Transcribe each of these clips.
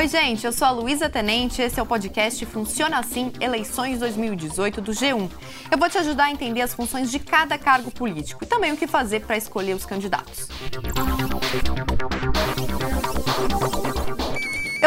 Oi, gente, eu sou a Luísa Tenente, esse é o podcast Funciona Assim Eleições 2018 do G1. Eu vou te ajudar a entender as funções de cada cargo político e também o que fazer para escolher os candidatos.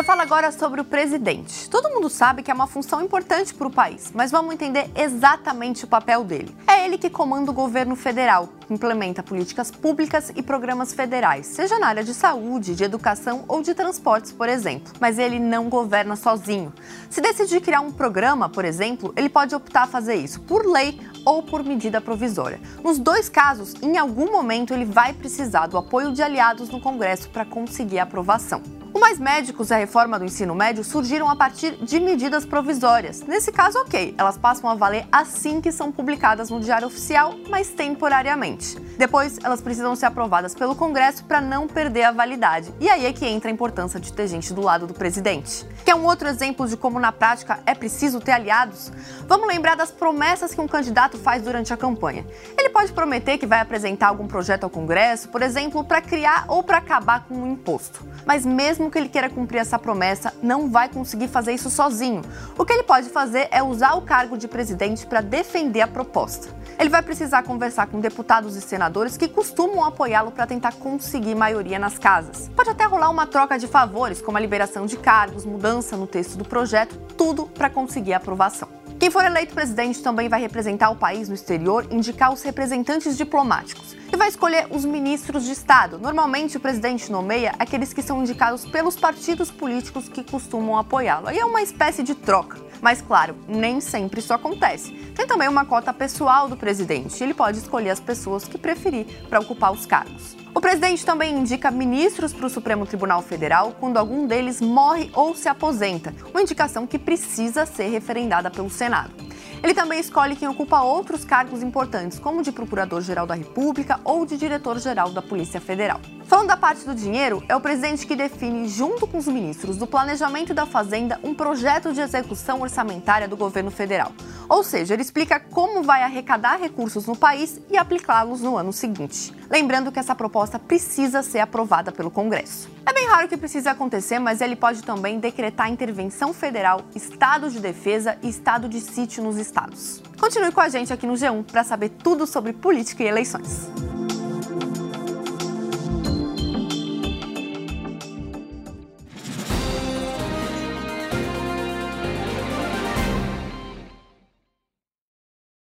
Eu falo agora sobre o presidente. Todo mundo sabe que é uma função importante para o país, mas vamos entender exatamente o papel dele. É ele que comanda o governo federal, implementa políticas públicas e programas federais, seja na área de saúde, de educação ou de transportes, por exemplo. Mas ele não governa sozinho. Se decidir criar um programa, por exemplo, ele pode optar a fazer isso por lei ou por medida provisória. Nos dois casos, em algum momento ele vai precisar do apoio de aliados no Congresso para conseguir a aprovação. Mais Médicos e a reforma do ensino médio surgiram a partir de medidas provisórias. Nesse caso, ok, elas passam a valer assim que são publicadas no Diário Oficial, mas temporariamente. Depois, elas precisam ser aprovadas pelo Congresso para não perder a validade. E aí é que entra a importância de ter gente do lado do presidente. Quer um outro exemplo de como na prática é preciso ter aliados? Vamos lembrar das promessas que um candidato faz durante a campanha. Ele pode prometer que vai apresentar algum projeto ao Congresso, por exemplo, para criar ou para acabar com um imposto. Mas mesmo que ele queira cumprir essa promessa, não vai conseguir fazer isso sozinho. O que ele pode fazer é usar o cargo de presidente para defender a proposta. Ele vai precisar conversar com deputados e senadores que costumam apoiá-lo para tentar conseguir maioria nas casas. Pode até rolar uma troca de favores, como a liberação de cargos, mudança no texto do projeto, tudo para conseguir a aprovação. Quem for eleito presidente também vai representar o país no exterior, indicar os representantes diplomáticos e vai escolher os ministros de Estado. Normalmente, o presidente nomeia aqueles que são indicados pelos partidos políticos que costumam apoiá-lo. Aí é uma espécie de troca. Mas, claro, nem sempre isso acontece. Tem também uma cota pessoal do presidente. Ele pode escolher as pessoas que preferir para ocupar os cargos. O presidente também indica ministros para o Supremo Tribunal Federal quando algum deles morre ou se aposenta, uma indicação que precisa ser referendada pelo Senado. Ele também escolhe quem ocupa outros cargos importantes, como de Procurador-Geral da República ou de Diretor-Geral da Polícia Federal. Falando da parte do dinheiro, é o presidente que define, junto com os ministros do Planejamento e da Fazenda, um projeto de execução orçamentária do governo federal. Ou seja, ele explica como vai arrecadar recursos no país e aplicá-los no ano seguinte. Lembrando que essa proposta precisa ser aprovada pelo Congresso. É bem raro que precise acontecer, mas ele pode também decretar intervenção federal, estado de defesa e estado de sítio nos estados. Continue com a gente aqui no G1 para saber tudo sobre política e eleições.